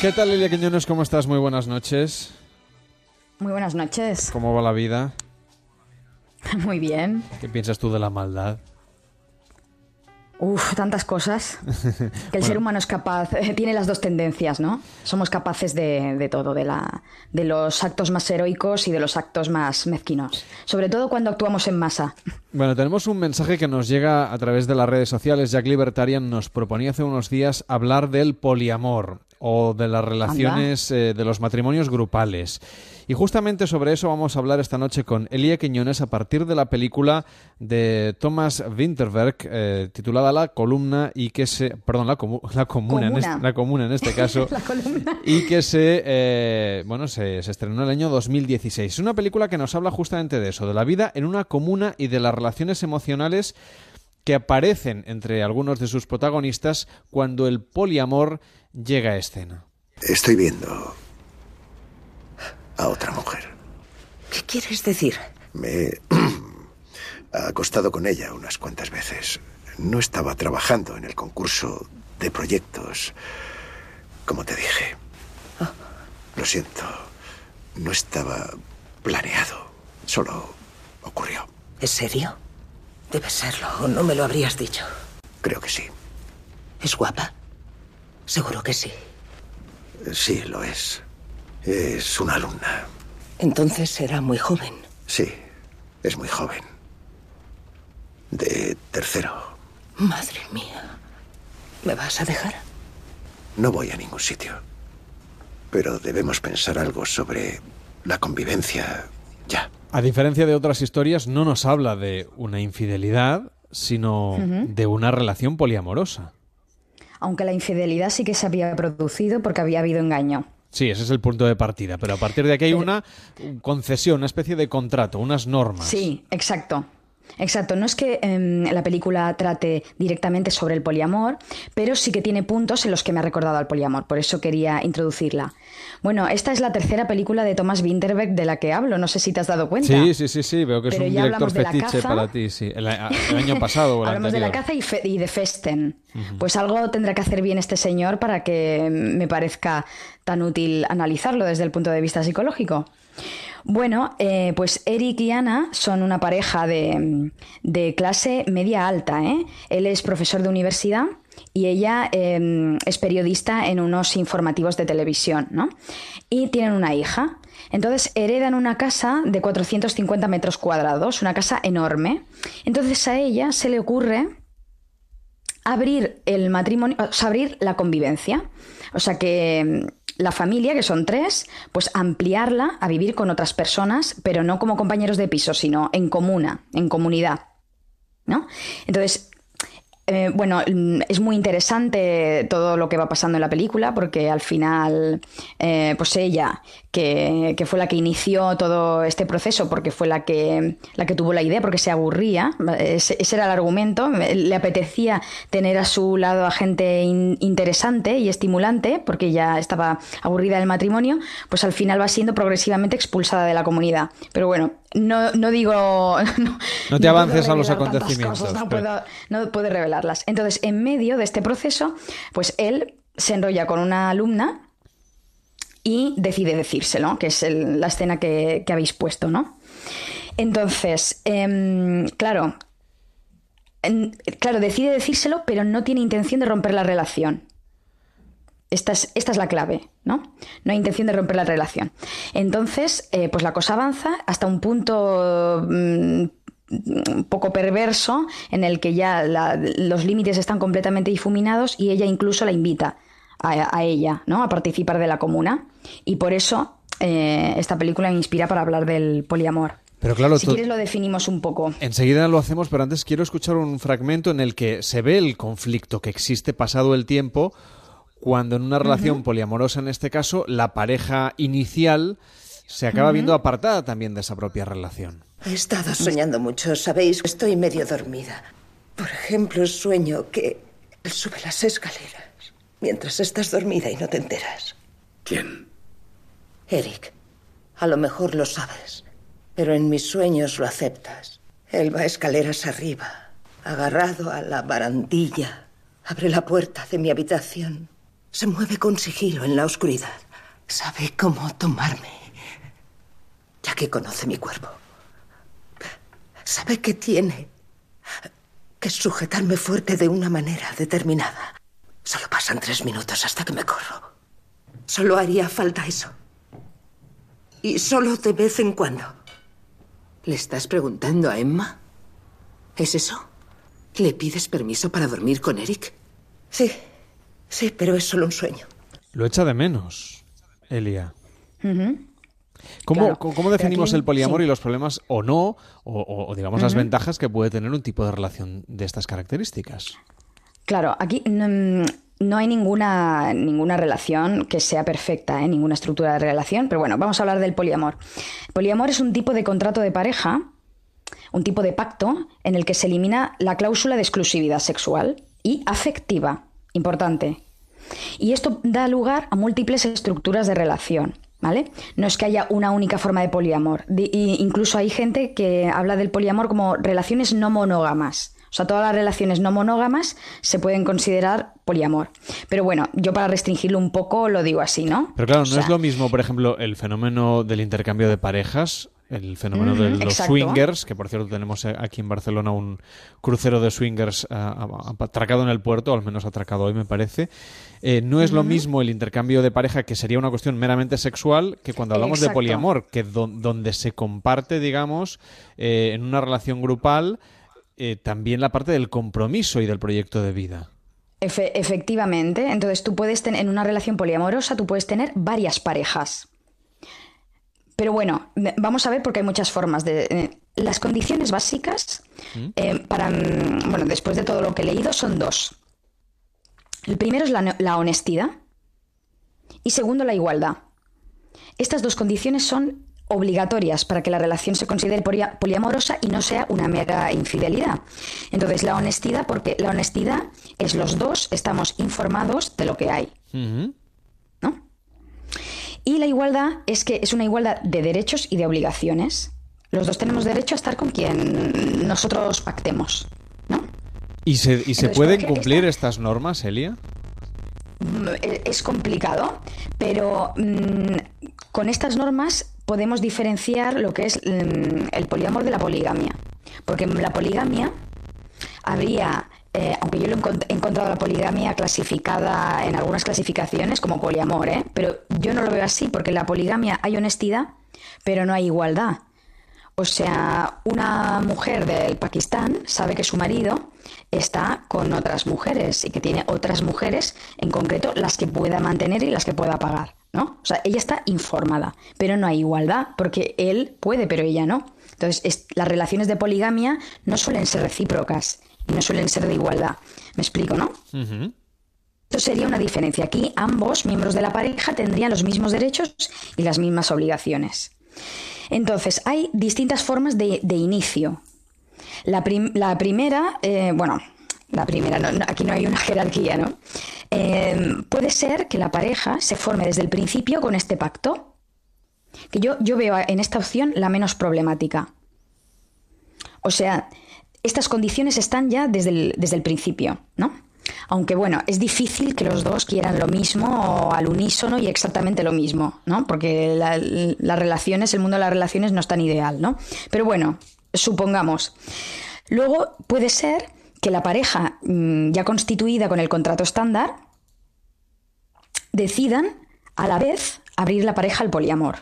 ¿Qué tal, Lilia Quiñones? ¿Cómo estás? Muy buenas noches. Muy buenas noches. ¿Cómo va la vida? Muy bien. ¿Qué piensas tú de la maldad? Uf, tantas cosas. Que el ser humano es capaz, eh, tiene las dos tendencias, ¿no? Somos capaces de, de todo, de, la, de los actos más heroicos y de los actos más mezquinos. Sobre todo cuando actuamos en masa. Bueno, tenemos un mensaje que nos llega a través de las redes sociales. Jack Libertarian nos proponía hace unos días hablar del poliamor o de las relaciones, eh, de los matrimonios grupales. Y justamente sobre eso vamos a hablar esta noche con Elia Quiñones a partir de la película de Thomas Winterberg eh, titulada La columna y que se... Perdón, la, comu- la comuna, En este, la comuna en este caso. La columna. y que se, eh, bueno, se, se estrenó en el año 2016. Es una película que nos habla justamente de eso, de la vida en una comuna y de las relaciones emocionales que aparecen entre algunos de sus protagonistas cuando el poliamor llega a escena. Estoy viendo a otra mujer. ¿Qué quieres decir? Me he acostado con ella unas cuantas veces. No estaba trabajando en el concurso de proyectos, como te dije. Lo siento, no estaba planeado, solo ocurrió. ¿Es serio? Debe serlo, o no me lo habrías dicho. Creo que sí. ¿Es guapa? Seguro que sí. Sí, lo es. Es una alumna. Entonces era muy joven. Sí, es muy joven. De tercero. Madre mía. ¿Me vas a dejar? No voy a ningún sitio. Pero debemos pensar algo sobre la convivencia ya. A diferencia de otras historias, no nos habla de una infidelidad, sino de una relación poliamorosa. Aunque la infidelidad sí que se había producido porque había habido engaño. Sí, ese es el punto de partida, pero a partir de aquí hay una concesión, una especie de contrato, unas normas. Sí, exacto. Exacto, no es que em, la película trate directamente sobre el poliamor, pero sí que tiene puntos en los que me ha recordado al poliamor, por eso quería introducirla. Bueno, esta es la tercera película de Thomas Winterberg de la que hablo, no sé si te has dado cuenta. Sí, sí, sí, sí, veo que es un director fetiche caza. para ti, sí. El, el año pasado o el Hablamos de la caza y, fe- y de Festen. Pues algo tendrá que hacer bien este señor para que me parezca tan útil analizarlo desde el punto de vista psicológico. Bueno, eh, pues Eric y Ana son una pareja de, de clase media alta. ¿eh? Él es profesor de universidad y ella eh, es periodista en unos informativos de televisión, ¿no? Y tienen una hija. Entonces heredan una casa de 450 metros cuadrados, una casa enorme. Entonces a ella se le ocurre abrir el matrimonio, o sea, abrir la convivencia. O sea que mm, la familia, que son tres, pues ampliarla a vivir con otras personas, pero no como compañeros de piso, sino en comuna, en comunidad. ¿No? Entonces, eh, bueno, mm, es muy interesante todo lo que va pasando en la película porque al final, eh, pues ella, que, que fue la que inició todo este proceso, porque fue la que, la que tuvo la idea, porque se aburría, ese, ese era el argumento, le apetecía tener a su lado a gente in- interesante y estimulante, porque ya estaba aburrida del matrimonio, pues al final va siendo progresivamente expulsada de la comunidad. Pero bueno, no, no digo... No, No te puedo avances a los acontecimientos, cosas, no puedo no puede revelarlas. Entonces, en medio de este proceso, pues él se enrolla con una alumna y decide decírselo, que es la escena que, habéis puesto, ¿no? Entonces, em, claro, claro, decide decírselo, pero no tiene intención de romper la relación. Esta es, esta es la clave, ¿no? No hay intención de romper la relación. Entonces, eh, pues la cosa avanza hasta un punto mm, un poco perverso en el que ya los límites están completamente difuminados y ella incluso la invita a, a ella, ¿no? A participar de la comuna. Y por eso eh, esta película me inspira para hablar del poliamor. Pero claro, si tú- quieres lo definimos un poco. Enseguida lo hacemos, pero antes quiero escuchar un fragmento en el que se ve el conflicto que existe pasado el tiempo cuando en una relación poliamorosa, en este caso, la pareja inicial se acaba viendo apartada también de esa propia relación. He estado soñando mucho, ¿sabéis? Estoy medio dormida. Por ejemplo, sueño que él sube las escaleras mientras estás dormida y no te enteras. ¿Quién? Eric, a lo mejor lo sabes, pero en mis sueños lo aceptas. Él va escaleras arriba, agarrado a la barandilla. Abre la puerta de mi habitación Se mueve con sigilo en la oscuridad. Sabe cómo tomarme, ya que conoce mi cuerpo. Sabe que tiene que sujetarme fuerte de una manera determinada. Solo pasan tres minutos hasta que me corro. Solo haría falta eso. Y solo de vez en cuando. ¿Le estás preguntando a Emma? ¿Es eso? ¿Le pides permiso para dormir con Eric? Sí, sí, pero es solo un sueño. Lo echa de menos, Elia. ¿Cómo, definimos el poliamor y los problemas o no, o, digamos las ventajas que puede tener un tipo de relación de estas características? Claro, aquí no, hay ninguna, ninguna relación que sea perfecta, ¿eh? ninguna estructura de relación, pero bueno, vamos a hablar del poliamor. poliamor es un tipo de contrato de pareja, un tipo de pacto en el que se elimina la cláusula de exclusividad sexual y afectiva, importante. Y esto da lugar a múltiples estructuras de relación. ¿Vale? No es que haya una única forma de poliamor. incluso hay gente que habla del poliamor como relaciones no monógamas. O sea, todas las relaciones no monógamas se pueden considerar poliamor. Pero bueno, yo para restringirlo un poco lo digo así, ¿no? Pero claro, no es lo mismo, por ejemplo, el fenómeno del intercambio de parejas el fenómeno de los swingers, que por cierto tenemos aquí en Barcelona un crucero de swingers atracado en el puerto, al menos atracado hoy me parece. Eh, no es lo mismo el intercambio de pareja, que sería una cuestión meramente sexual, que cuando hablamos de poliamor, que donde se comparte, digamos, eh, en una relación grupal, eh, también la parte del compromiso y del proyecto de vida. efectivamente, entonces tú puedes tener, en una relación poliamorosa, tú puedes tener varias parejas. Pero bueno, vamos a ver porque hay muchas formas de... Eh, las condiciones básicas ¿Mm? eh, para... Mm, bueno, después de todo lo que he leído son dos. El primero es la, honestidad y segundo la igualdad. Estas dos condiciones son obligatorias para que la relación se considere poliamorosa y no sea una mera infidelidad. Entonces, la honestidad, porque la honestidad es los dos estamos informados de lo que hay. ¿No? Y la igualdad es que es una igualdad de derechos y de obligaciones. Los dos tenemos derecho a estar con quien nosotros pactemos, ¿no? ¿Y se, y se pueden cumplir estas normas, Elia? Mm, e, es complicado, pero mm, con estas normas podemos diferenciar lo que es mm, el poliamor de la poligamia. Porque en la poligamia habría eh, aunque yo lo he encontrado la poligamia clasificada en algunas clasificaciones como poliamor, ¿eh? pero yo no lo veo así porque en la poligamia hay honestidad, pero no hay igualdad. O sea, una mujer del Pakistán sabe que su marido está con otras mujeres y que tiene otras mujeres, en concreto las que pueda mantener y las que pueda pagar, ¿no? O sea, ella está informada, pero no hay igualdad porque él puede, pero ella no. Entonces, las relaciones de poligamia no suelen ser recíprocas y no suelen ser de igualdad. ¿Me explico, no? Esto sería una diferencia. Aquí ambos miembros de la pareja tendrían los mismos derechos y las mismas obligaciones. Entonces, hay distintas formas de, inicio. La, primera, eh, bueno, la primera, aquí no hay una jerarquía, ¿no? Eh, puede ser que la pareja se forme desde el principio con este pacto, que yo, yo veo en esta opción la menos problemática. O sea, estas condiciones están ya desde el, desde el principio, ¿no? Aunque bueno, es difícil que los dos quieran lo mismo al unísono y exactamente lo mismo, ¿no? Porque las relaciones, el mundo de las relaciones no es tan ideal, ¿no? Pero bueno, supongamos. Luego puede ser que la pareja mm, ya constituida con el contrato estándar decidan a la vez abrir la pareja al poliamor.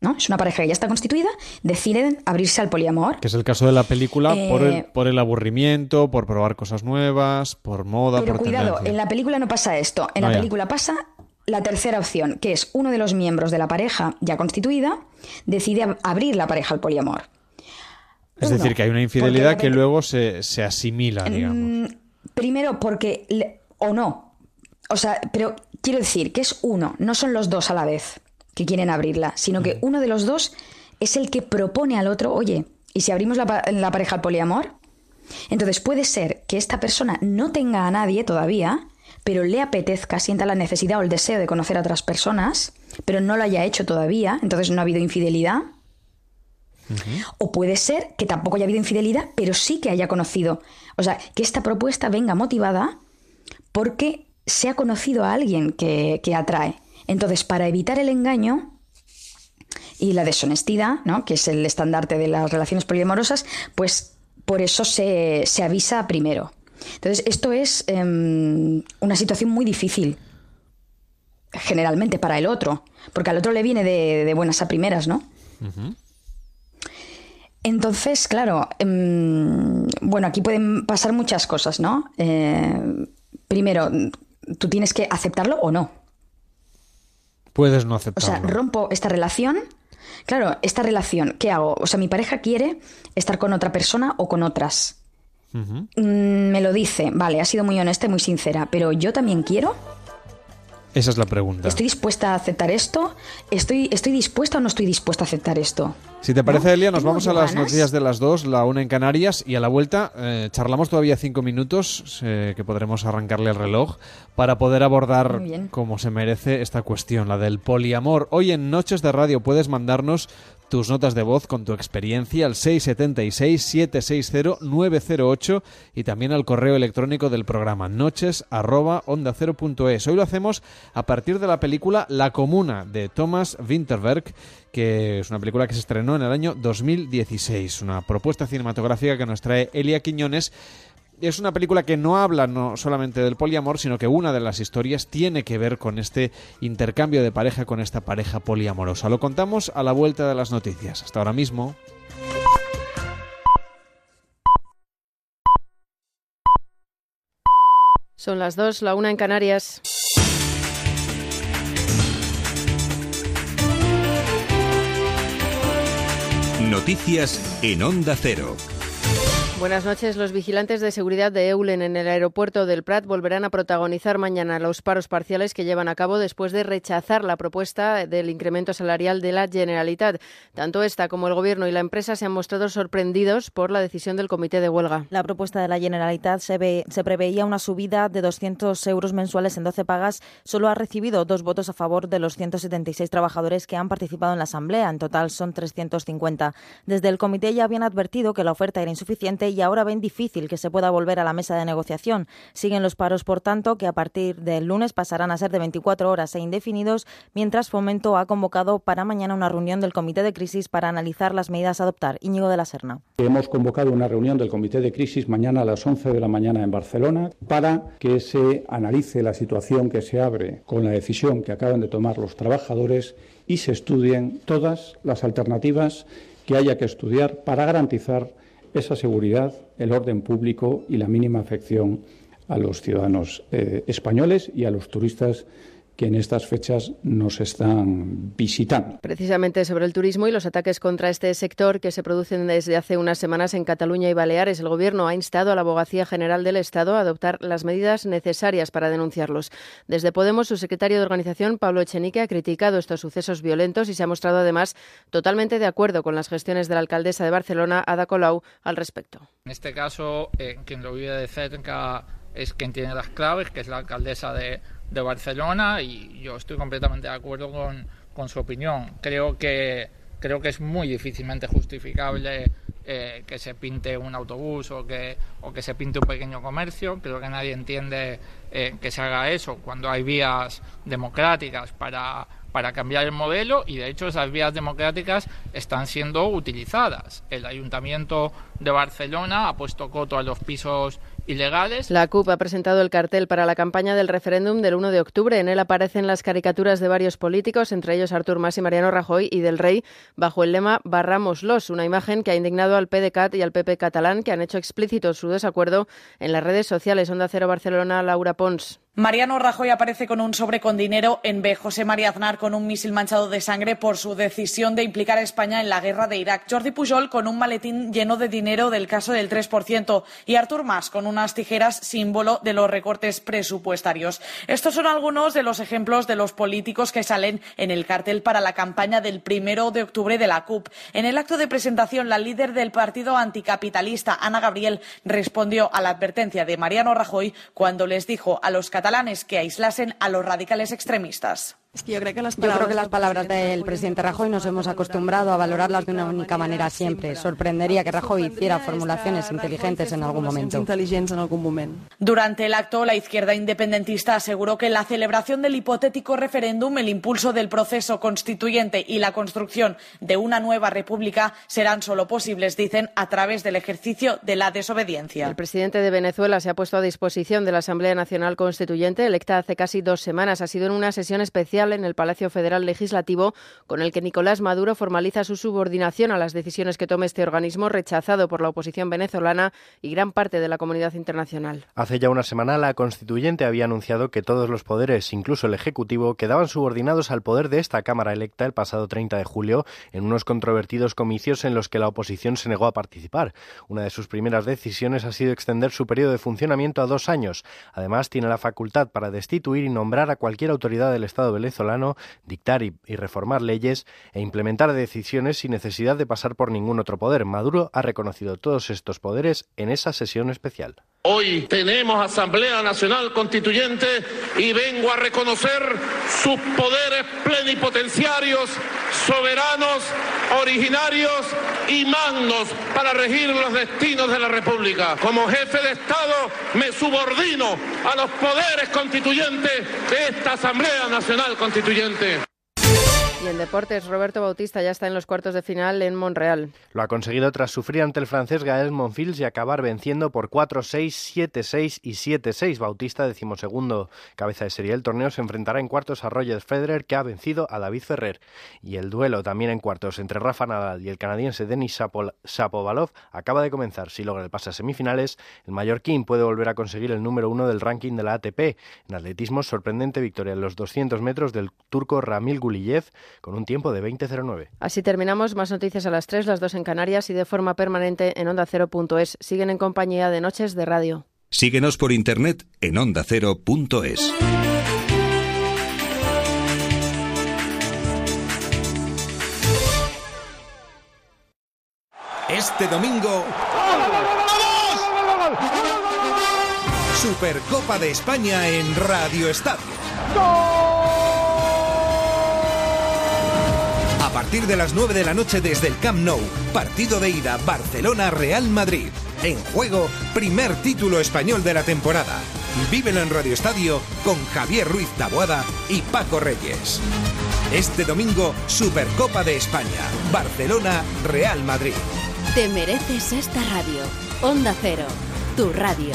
¿no? Es una pareja que ya está constituida, deciden abrirse al poliamor. Que es el caso de la película por, el, eh, por el aburrimiento, por probar cosas nuevas, por moda, pero cuidado, en la película no pasa esto. En la película pasa la tercera opción, que es uno de los miembros de la pareja ya constituida decide abrir la pareja al poliamor. Es decir, que hay una infidelidad que luego se, asimila, mm, digamos. Primero porque... o no. O sea, pero quiero decir que es uno, no son los dos a la vez que quieren abrirla, sino que uno de los dos es el que propone al otro, oye, ¿y si abrimos la, pareja al poliamor? Entonces puede ser que esta persona no tenga a nadie todavía, pero le apetezca, sienta la necesidad o el deseo de conocer a otras personas, pero no lo haya hecho todavía, entonces no ha habido infidelidad. O puede ser que tampoco haya habido infidelidad, pero sí que haya conocido. O sea, que esta propuesta venga motivada porque se ha conocido a alguien que, atrae. Entonces, para evitar el engaño y la deshonestidad, ¿no? que es el estandarte de las relaciones poliamorosas, pues por eso se, avisa primero. Entonces, esto es em, una situación muy difícil, generalmente para el otro, porque al otro le viene de, buenas a primeras, ¿no? Entonces, claro, em, bueno, aquí pueden pasar muchas cosas, ¿no? Eh, primero, tú tienes que aceptarlo o no. Puedes no aceptarlo. O sea, rompo esta relación. Claro, esta relación, ¿qué hago? O sea, mi pareja quiere estar con otra persona o con otras. Mm, me lo dice, vale, ha sido muy honesta y muy sincera, pero yo también quiero. Esa es la pregunta. ¿Estoy dispuesta a aceptar esto? ¿Estoy, estoy dispuesta o no estoy dispuesta a aceptar esto? Si te parece, Elia, nos vamos a las noticias de las dos, la una en Canarias, y a la vuelta eh, charlamos todavía cinco minutos, eh, que podremos arrancarle el reloj, para poder abordar como se merece esta cuestión, la del poliamor. Hoy en Noches de Radio puedes mandarnos tus notas de voz con tu experiencia al 676-760-908 y también al correo electrónico del programa noches arroba onda es. Hoy lo hacemos a partir de la película La Comuna de Thomas Winterberg, que es una película que se estrenó en el año 2016, una propuesta cinematográfica que nos trae Elia Quiñones es una película que no habla no solamente del poliamor, sino que una de las historias tiene que ver con este intercambio de pareja con esta pareja poliamorosa. Lo contamos a la vuelta de las noticias. Hasta ahora mismo. Son las dos, la una en Canarias. Noticias en Onda Cero. Buenas noches. Los vigilantes de seguridad de Eulen en el aeropuerto del Prat volverán a protagonizar mañana los paros parciales que llevan a cabo después de rechazar la propuesta del incremento salarial de la Generalitat. Tanto esta como el Gobierno y la empresa se han mostrado sorprendidos por la decisión del comité de huelga. La propuesta de la Generalitat se, se preveía una subida de 200 euros mensuales en 12 pagas. Solo ha recibido dos votos a favor de los 176 trabajadores que han participado en la Asamblea. En total son 350. Desde el comité ya habían advertido que la oferta era insuficiente y ahora ven difícil que se pueda volver a la mesa de negociación. Siguen los paros, por tanto, que a partir del lunes pasarán a ser de 24 horas e indefinidos, mientras Fomento ha convocado para mañana una reunión del Comité de Crisis para analizar las medidas a adoptar. Íñigo de la Serna. Hemos convocado una reunión del Comité de Crisis mañana a las 11 de la mañana en Barcelona para que se analice la situación que se abre con la decisión que acaban de tomar los trabajadores y se estudien todas las alternativas que haya que estudiar para garantizar esa seguridad, el orden público y la mínima afección a los ciudadanos eh, españoles y a los turistas que en estas fechas nos están visitando. Precisamente sobre el turismo y los ataques contra este sector que se producen desde hace unas semanas en Cataluña y Baleares, el Gobierno ha instado a la Abogacía General del Estado a adoptar las medidas necesarias para denunciarlos. Desde Podemos, su secretario de organización, Pablo Echenique, ha criticado estos sucesos violentos y se ha mostrado además totalmente de acuerdo con las gestiones de la alcaldesa de Barcelona, Ada Colau, al respecto. En este caso, eh, quien lo vive de cerca es quien tiene las claves, que es la alcaldesa de de Barcelona y yo estoy completamente de acuerdo con, con su opinión. Creo que, creo que es muy difícilmente justificable eh, que se pinte un autobús o que, o que se pinte un pequeño comercio. Creo que nadie entiende eh, que se haga eso cuando hay vías democráticas para, para cambiar el modelo y de hecho esas vías democráticas están siendo utilizadas. El Ayuntamiento de Barcelona ha puesto coto a los pisos ilegales. La CUP ha presentado el cartel para la campaña del referéndum del 1 de octubre. En él aparecen las caricaturas de varios políticos, entre ellos Artur Mas y Mariano Rajoy y del Rey, bajo el lema Barramoslos, una imagen que ha indignado al PDCAT y al PP catalán, que han hecho explícito su desacuerdo en las redes sociales. Onda Cero Barcelona, Laura Pons. Mariano Rajoy aparece con un sobre con dinero en B. José María Aznar con un misil manchado de sangre por su decisión de implicar a España en la guerra de Irak. Jordi Pujol con un maletín lleno de dinero del caso del 3%. Y Artur Mas con unas tijeras símbolo de los recortes presupuestarios. Estos son algunos de los ejemplos de los políticos que salen en el cartel para la campaña del primero de octubre de la CUP. En el acto de presentación, la líder del partido anticapitalista, Ana Gabriel, respondió a la advertencia de Mariano Rajoy cuando les dijo a los catalanes que aislasen a los radicales extremistas. Es que yo creo que las palabras, yo creo que las palabras del presidente Rajoy nos hemos acostumbrado a valorarlas de una única manera siempre. Sorprendería que Rajoy hiciera formulaciones inteligentes en algún momento. Durante el acto, la izquierda independentista aseguró que la celebración del hipotético referéndum, el impulso del proceso constituyente y la construcción de una nueva república serán solo posibles, dicen, a través del ejercicio de la desobediencia. El presidente de Venezuela se ha puesto a disposición de la Asamblea Nacional Constituyente, electa hace casi dos semanas. Ha sido en una sesión especial en el Palacio Federal Legislativo, con el que Nicolás Maduro formaliza su subordinación a las decisiones que tome este organismo, rechazado por la oposición venezolana y gran parte de la comunidad internacional. Hace ya una semana, la constituyente había anunciado que todos los poderes, incluso el Ejecutivo, quedaban subordinados al poder de esta Cámara electa el pasado 30 de julio en unos controvertidos comicios en los que la oposición se negó a participar. Una de sus primeras decisiones ha sido extender su periodo de funcionamiento a dos años. Además, tiene la facultad para destituir y nombrar a cualquier autoridad del Estado venezolano venezolano dictar y, y, reformar leyes e implementar decisiones sin necesidad de pasar por ningún otro poder. Maduro ha reconocido todos estos poderes en esa sesión especial. Hoy tenemos Asamblea Nacional Constituyente y vengo a reconocer sus poderes plenipotenciarios, soberanos, originarios y magnos para regir los destinos de la República. Como jefe de Estado me subordino a los poderes constituyentes de esta Asamblea Nacional Constituyente. Y en deportes, Roberto Bautista ya está en los cuartos de final en Monreal. Lo ha conseguido tras sufrir ante el francés Gael Monfils y acabar venciendo por 4-6, 7-6 y 7-6. Bautista, decimosegundo cabeza de serie del torneo, se enfrentará en cuartos a Roger Federer, que ha vencido a David Ferrer. Y el duelo también en cuartos entre Rafa Nadal y el canadiense Denis Shapovalov acaba de comenzar. Si logra el pase a semifinales, el mallorquín puede volver a conseguir el número uno del ranking de la ATP. En atletismo, sorprendente victoria en los 200 metros del turco Ramil Guliyev con un tiempo de 20.09. Así terminamos. Más noticias a las 3, las 2 en Canarias y de forma permanente en ondacero.es. Siguen en compañía de Noches de Radio. Síguenos por internet en ondacero.es. Este domingo. Supercopa de España en Radio Estadio. Partir de las 9 de la noche desde el Camp Nou, partido de ida Barcelona-Real Madrid. En juego, primer título español de la temporada. Vívelo en Radio Estadio con Javier Ruiz Taboada y Paco Reyes. Este domingo, Supercopa de España, Barcelona-Real Madrid. Te mereces esta radio. Onda Cero, tu radio.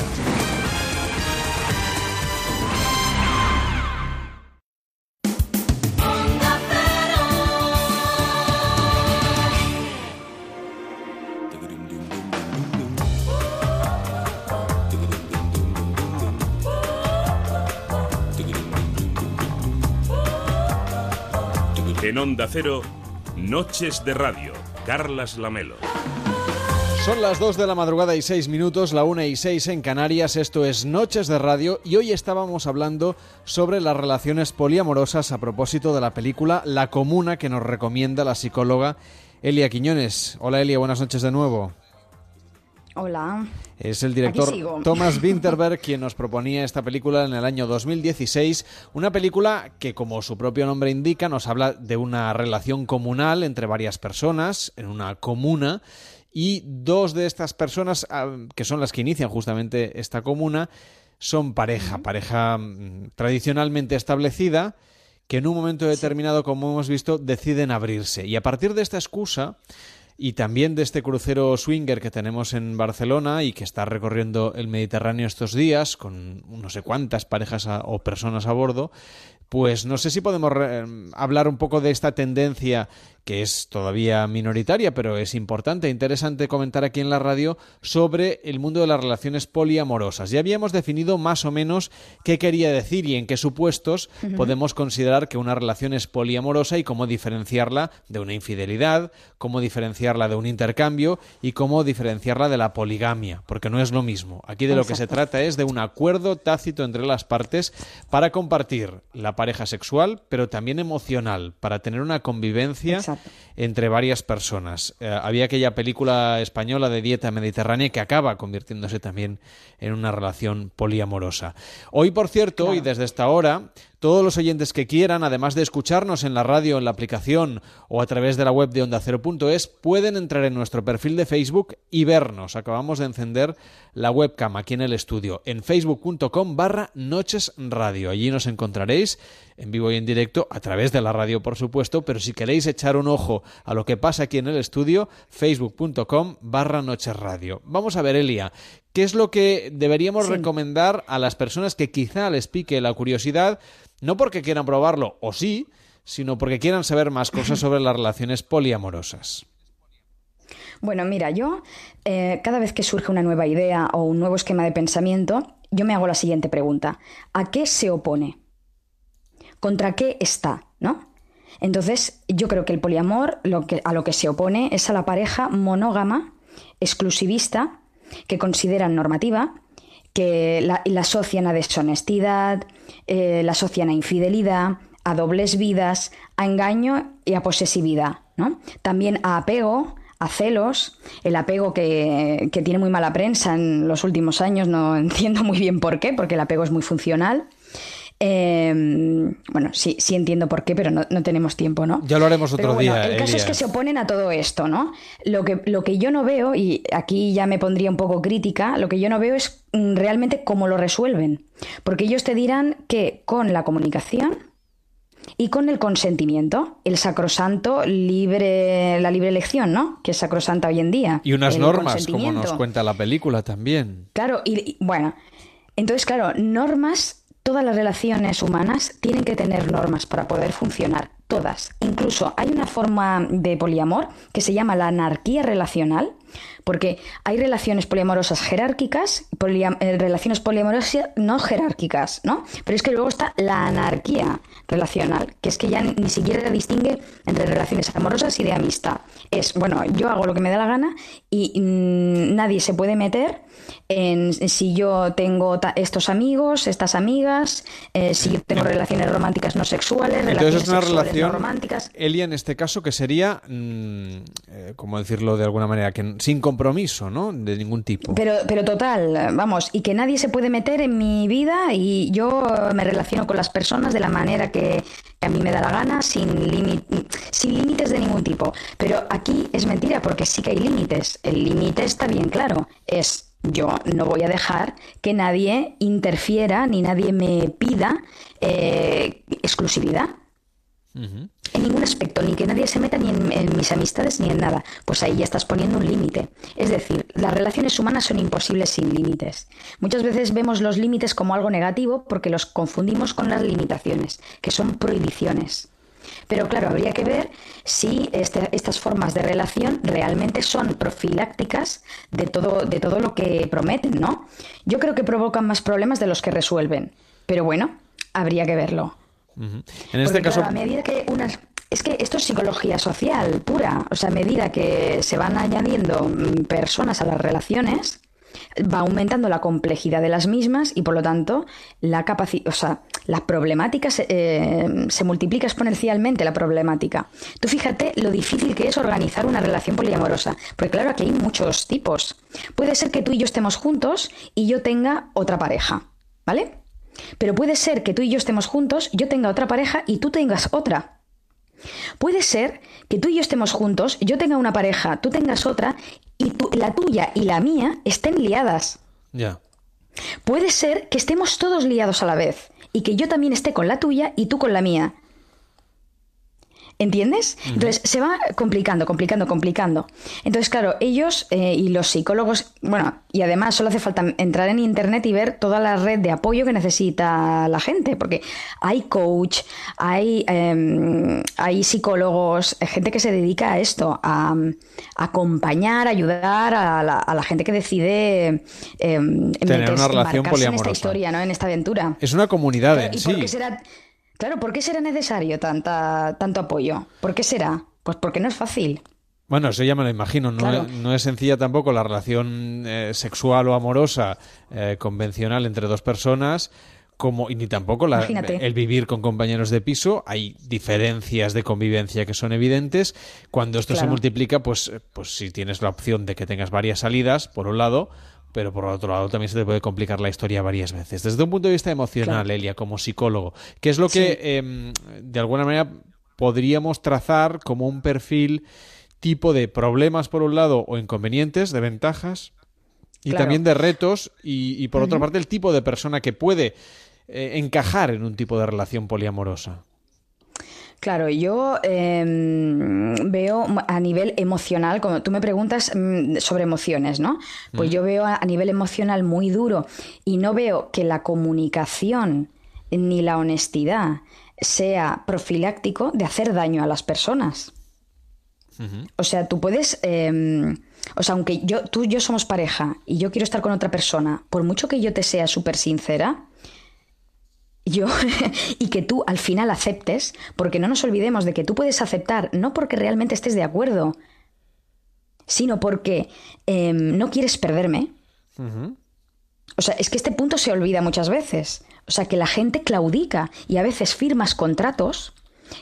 En Onda Cero, Noches de Radio, Carlas Lamelo. Son las 2 de la madrugada y 6 minutos, la 1 y 6 en Canarias, esto es Noches de Radio y hoy estábamos hablando sobre las relaciones poliamorosas a propósito de la película La Comuna que nos recomienda la psicóloga Elia Quiñones. Hola Elia, buenas noches de nuevo. Hola. Es el director Thomas Winterberg quien nos proponía esta película en el año 2016, una película que como su propio nombre indica nos habla de una relación comunal entre varias personas en una comuna y dos de estas personas ah, que son las que inician justamente esta comuna son pareja, pareja mm, tradicionalmente establecida que en un momento determinado, como hemos visto, deciden abrirse. Y a partir de esta excusa y también de este crucero swinger que tenemos en Barcelona y que está recorriendo el Mediterráneo estos días con no sé cuántas parejas o personas a bordo, pues no sé si podemos hablar un poco de esta tendencia que es todavía minoritaria, pero es importante e interesante comentar aquí en la radio sobre el mundo de las relaciones poliamorosas. Ya habíamos definido más o menos qué quería decir y en qué supuestos podemos considerar que una relación es poliamorosa y cómo diferenciarla de una infidelidad, cómo diferenciarla de un intercambio y cómo diferenciarla de la poligamia, porque no es lo mismo. Aquí de lo que se trata es de un acuerdo tácito entre las partes para compartir la pareja sexual, pero también emocional, para tener una convivencia entre varias personas. Eh, había aquella película española de dieta mediterránea que acaba convirtiéndose también en una relación poliamorosa. Hoy, por cierto, y desde esta hora, Todos los oyentes que quieran, además de escucharnos en la radio, en la aplicación o a través de la web de onda ondacero.es, pueden entrar en nuestro perfil de Facebook y vernos. Acabamos de encender la webcam aquí en el estudio, en facebook.com barra noches radio. Allí nos encontraréis en vivo y en directo, a través de la radio, por supuesto, pero si queréis echar un ojo a lo que pasa aquí en el estudio, facebook.com barra noches radio. Vamos a ver, Elia, ¿qué es lo que deberíamos recomendar a las personas que quizá les pique la curiosidad, no porque quieran probarlo, o sí, sino porque quieran saber más cosas sobre las relaciones poliamorosas? Bueno, mira, yo eh, cada vez que surge una nueva idea o un nuevo esquema de pensamiento, yo me hago la siguiente pregunta. ¿A qué se opone? ¿Contra qué está? ¿No? Entonces, yo creo que el poliamor a lo que se opone es a la pareja monógama, exclusivista, que consideran normativa, que la, asocian a deshonestidad, eh, la asocian a infidelidad, a dobles vidas, a engaño y a posesividad. ¿no? También a apego, a celos, el apego que, que, tiene muy mala prensa en los últimos años, no entiendo muy bien por qué, porque el apego es muy funcional. Em, bueno, sí, sí entiendo por qué, pero no, tenemos tiempo, ¿no? Ya lo haremos otro día. El caso es que se oponen a todo esto, ¿no? Lo que, lo que yo no veo, y aquí ya me pondría un poco crítica, lo que yo no veo es mm, realmente cómo lo resuelven. Porque ellos te dirán que con la comunicación y con el consentimiento, el sacrosanto libre, la libre elección, ¿no? Que es sacrosanta hoy en día. Y unas normas, como nos cuenta la película también. Claro, y bueno, entonces, claro, normas Todas las relaciones humanas tienen que tener normas para poder funcionar, todas. Incluso hay una forma de poliamor que se llama la anarquía relacional, porque hay relaciones poliamorosas jerárquicas, eh, relaciones poliamorosas no jerárquicas, ¿no? Pero es que luego está la anarquía relacional, que es que ya ni siquiera distingue entre relaciones amorosas y de amistad. Es, bueno, yo hago lo que me da la gana y mm, nadie se puede meter en si yo tengo estos amigos, estas amigas, eh, si yo tengo relaciones románticas no sexuales, relaciones es una relación, no románticas. Elia, en este caso, que sería, mm, eh, como decirlo de alguna manera, que sin compromiso, ¿no? De ningún tipo. Pero, pero total, vamos, y que nadie se puede meter en mi vida y yo me relaciono con las personas de la manera que, a mí me da la gana, sin, sin límites de ningún tipo. Pero aquí es mentira, porque sí que hay límites. El límite está bien claro, es yo no voy a dejar que nadie interfiera ni nadie me pida eh, exclusividad. En ningún aspecto, ni que nadie se meta ni en, mis amistades ni en nada. Pues ahí ya estás poniendo un límite. Es decir, las relaciones humanas son imposibles sin límites. Muchas veces vemos los límites como algo negativo porque los confundimos con las limitaciones, que son prohibiciones. Pero claro, habría que ver si este, estas formas de relación realmente son profilácticas de todo, de todo lo que prometen, ¿no? Yo creo que provocan más problemas de los que resuelven. Pero bueno, habría que verlo. En este caso. a medida que unas. Es que esto es psicología social pura. O sea, a medida que se van añadiendo mm, personas a las relaciones, va aumentando la complejidad de las mismas y por lo tanto la capacidad, o sea, las problemáticas eh, se multiplica exponencialmente la problemática. Tú fíjate lo difícil que es organizar una relación poliamorosa, porque claro, aquí hay muchos tipos. Puede ser que tú y yo estemos juntos y yo tenga otra pareja, ¿vale? Pero puede ser que tú y yo estemos juntos, yo tenga otra pareja y tú tengas otra. Puede ser que tú y yo estemos juntos, yo tenga una pareja, tú tengas otra, y la tuya y la mía estén liadas. Ya. Puede ser que estemos todos liados a la vez, y que yo también esté con la tuya y tú con la mía. ¿Entiendes? Entonces se va complicando, complicando, complicando. Entonces, claro, ellos eh, y los psicólogos, bueno, y además solo hace falta entrar en internet y ver toda la red de apoyo que necesita la gente, porque hay coach, hay, em, hay psicólogos, gente que se dedica a esto, a, acompañar, ayudar a la, gente que decide em, tener una relación poliamorosa. en esta historia, ¿no? En esta aventura. Es una comunidad en sí. Claro, ¿por qué será necesario tanta, tanto apoyo? ¿Por qué será? Pues porque no es fácil. Bueno, eso ya me lo imagino. No, es, sencilla tampoco la relación eh, sexual o amorosa eh, convencional entre dos personas, como y ni tampoco la, el vivir con compañeros de piso. Hay diferencias de convivencia que son evidentes. Cuando esto se multiplica, pues, pues si tienes la opción de que tengas varias salidas, por un lado, pero por otro lado también se te puede complicar la historia varias veces. Desde un punto de vista emocional, Elia, como psicólogo, ¿qué es lo que em, de alguna manera podríamos trazar como un perfil tipo de problemas por un lado o inconvenientes, de ventajas y también de retos y, por otra parte el tipo de persona que puede eh, encajar en un tipo de relación poliamorosa? Claro, yo em, veo a nivel emocional, como tú me preguntas mm, sobre emociones, ¿no? Pues yo veo a, nivel emocional muy duro y no veo que la comunicación ni la honestidad sea profiláctico de hacer daño a las personas. O sea, tú puedes, em, o sea, aunque yo, tú y yo somos pareja y yo quiero estar con otra persona, por mucho que yo te sea súper sincera, yo y que tú al final aceptes, porque no nos olvidemos de que tú puedes aceptar no porque realmente estés de acuerdo, sino porque em, no quieres perderme. O sea, es que este punto se olvida muchas veces. O sea, que la gente claudica y a veces firmas contratos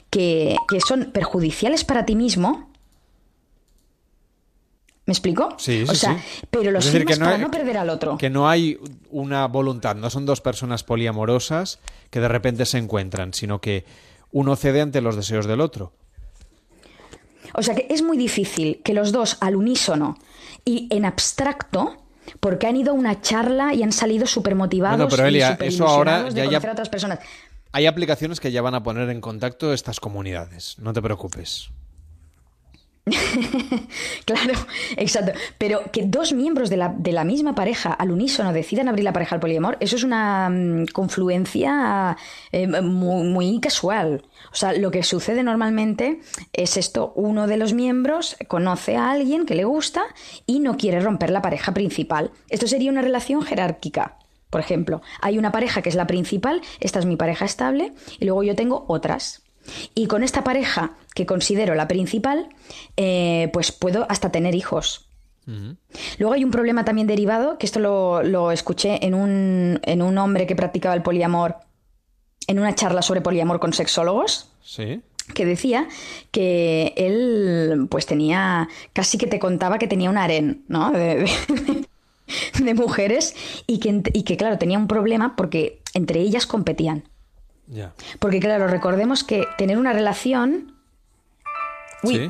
que, que son perjudiciales para ti mismo ¿Me explico? Sí, o sea, pero los firmas para no perder al otro. Que no hay una voluntad, no son dos personas poliamorosas que de repente se encuentran, sino que uno cede ante los deseos del otro. O sea que es muy difícil que los dos al unísono y en abstracto, porque han ido a una charla y han salido súper motivados. No, pero Elia, eso ahora ya, ya... otras personas. Hay aplicaciones que ya van a poner en contacto estas comunidades, no te preocupes. claro, exacto. Pero que dos miembros de la, de la, misma pareja al unísono decidan abrir la pareja al poliamor, eso es una mm, confluencia eh, muy, muy, casual. O sea, lo que sucede normalmente es esto, uno de los miembros conoce a alguien que le gusta y no quiere romper la pareja principal. Esto sería una relación jerárquica. Por ejemplo, hay una pareja que es la principal, esta es mi pareja estable, y luego yo tengo otras. Y con esta pareja, que considero la principal, eh, pues puedo hasta tener hijos. Luego hay un problema también derivado, que esto lo, escuché en un, en un, hombre que practicaba el poliamor, en una charla sobre poliamor con sexólogos. Sí. Que decía que él, pues tenía, casi que te contaba que tenía un harén, ¿no? De, mujeres y que, y que, claro, tenía un problema porque entre ellas competían. Porque claro, recordemos que tener una relación... Uy,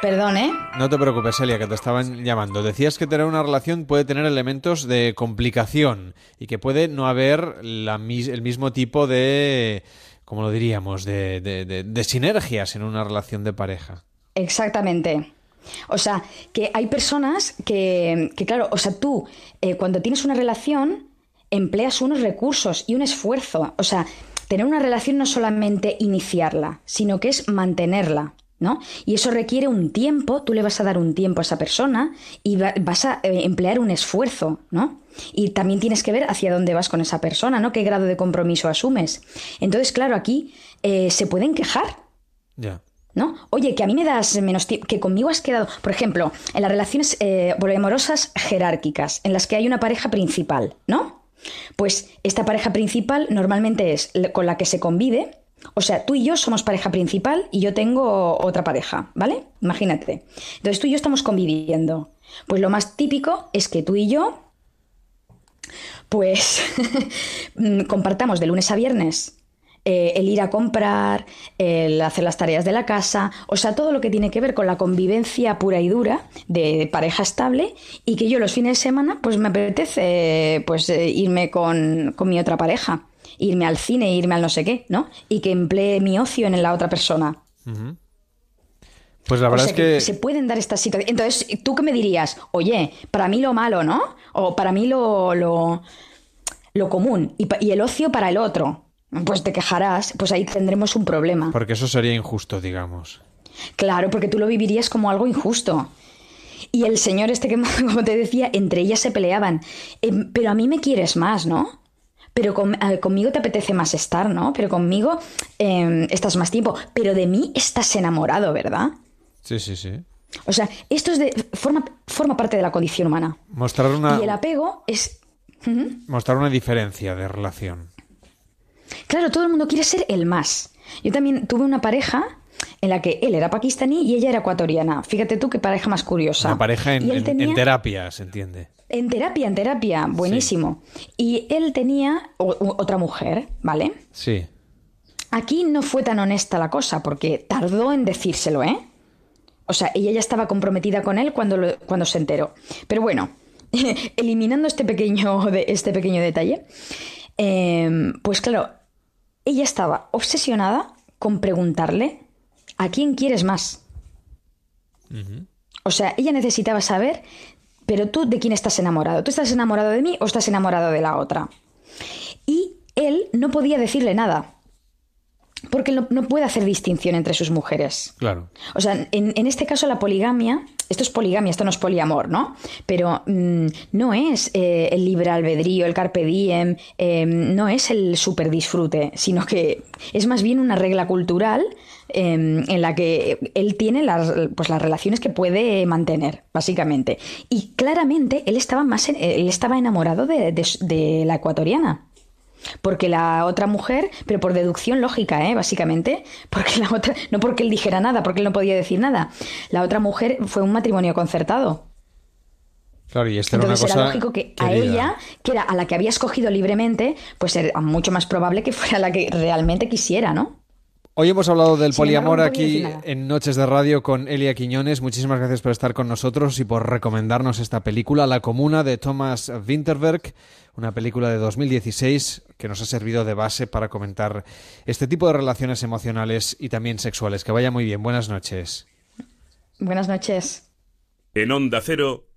Perdón, ¿eh? No te preocupes, Elia, que te estaban llamando. Decías que tener una relación puede tener elementos de complicación y que puede no haber el mismo tipo de, ¿cómo lo diríamos?, de, sinergias en una relación de pareja. Exactamente. O sea, que hay personas que, claro, o sea, tú eh, cuando tienes una relación empleas unos recursos y un esfuerzo. O sea, tener una relación no solamente iniciarla, sino que es mantenerla. ¿No? Y eso requiere un tiempo, tú le vas a dar un tiempo a esa persona y vas a eh, emplear un esfuerzo, ¿no? Y también tienes que ver hacia dónde vas con esa persona, ¿no? ¿Qué grado de compromiso asumes? Entonces, claro, aquí eh, se pueden quejar. Ya. ¿No? Oye, que a mí me das menos tiempo, que conmigo has quedado, por ejemplo, en las relaciones eh, poliamorosas jerárquicas, en las que hay una pareja principal, ¿no? Pues esta pareja principal normalmente es con la que se convive. O sea, tú y yo somos pareja principal y yo tengo otra pareja, ¿vale? Imagínate. Entonces tú y yo estamos conviviendo. Pues lo más típico es que tú y yo, pues, compartamos de lunes a viernes eh, el ir a comprar, el hacer las tareas de la casa, o sea, todo lo que tiene que ver con la convivencia pura y dura de pareja estable y que yo los fines de semana pues me apetece pues eh, irme con, mi otra pareja, irme al cine, irme al no sé qué, ¿no? Y que emplee mi ocio en la otra persona. Pues la verdad es que... Se pueden dar estas situaciones. Entonces, ¿tú qué me dirías? Oye, para mí lo malo, ¿no? O para mí lo, lo, lo común y, y el ocio para el otro pues te quejarás, pues ahí tendremos un problema. Porque eso sería injusto, digamos. Claro, porque tú lo vivirías como algo injusto. Y el señor este que, como te decía, entre ellas se peleaban. Em, pero a mí me quieres más, ¿no? Pero conmigo te apetece más estar, ¿no? Pero conmigo em, estás más tiempo. Pero de mí estás enamorado, ¿verdad? Sí, sí, sí. O sea, esto es de, forma, forma parte de la condición humana. Mostrar una... Y el apego es... Mostrar una diferencia de relación. Claro, todo el mundo quiere ser el más. Yo también tuve una pareja en la que él era pakistaní y ella era ecuatoriana. Fíjate tú qué pareja más curiosa. Una pareja en, terapia, se entiende. En terapia, en terapia, buenísimo. Y él tenía otra mujer, ¿vale? Sí. Aquí no fue tan honesta la cosa, porque tardó en decírselo, ¿eh? O sea, ella ya estaba comprometida con él cuando, cuando se enteró. Pero bueno, eliminando este pequeño, de, este pequeño detalle, em, pues claro, ella estaba obsesionada con preguntarle a quién quieres más. O sea, ella necesitaba saber, pero tú de quién estás enamorado. ¿Tú estás enamorado de mí o estás enamorado de la otra? Y él no podía decirle nada. Porque no, no puede hacer distinción entre sus mujeres. Claro. O sea, en, este caso la poligamia, esto es poligamia, esto no es poliamor, ¿no? Pero mm, no es eh, el libre albedrío, el carpe diem, em, no es el super disfrute, sino que es más bien una regla cultural em, en la que él tiene las, pues las relaciones que puede mantener, básicamente. Y claramente él estaba más, él estaba enamorado de la ecuatoriana. Porque la otra mujer, pero por deducción lógica, ¿eh? básicamente, porque la otra, no porque él dijera nada, porque él no podía decir nada. La otra mujer fue un matrimonio concertado. Claro, y esto era una cosa era lógico que a ella, que era a la que había escogido libremente, pues era mucho más probable que fuera la que realmente quisiera, ¿no? Hoy hemos hablado del poliamor aquí en Noches de Radio con Elia Quiñones. Muchísimas gracias por estar con nosotros y por recomendarnos esta película, La Comuna de Thomas Winterberg, una película de 2016 que nos ha servido de base para comentar este tipo de relaciones emocionales y también sexuales. Que vaya muy bien. Buenas noches. Buenas noches. En Onda Cero.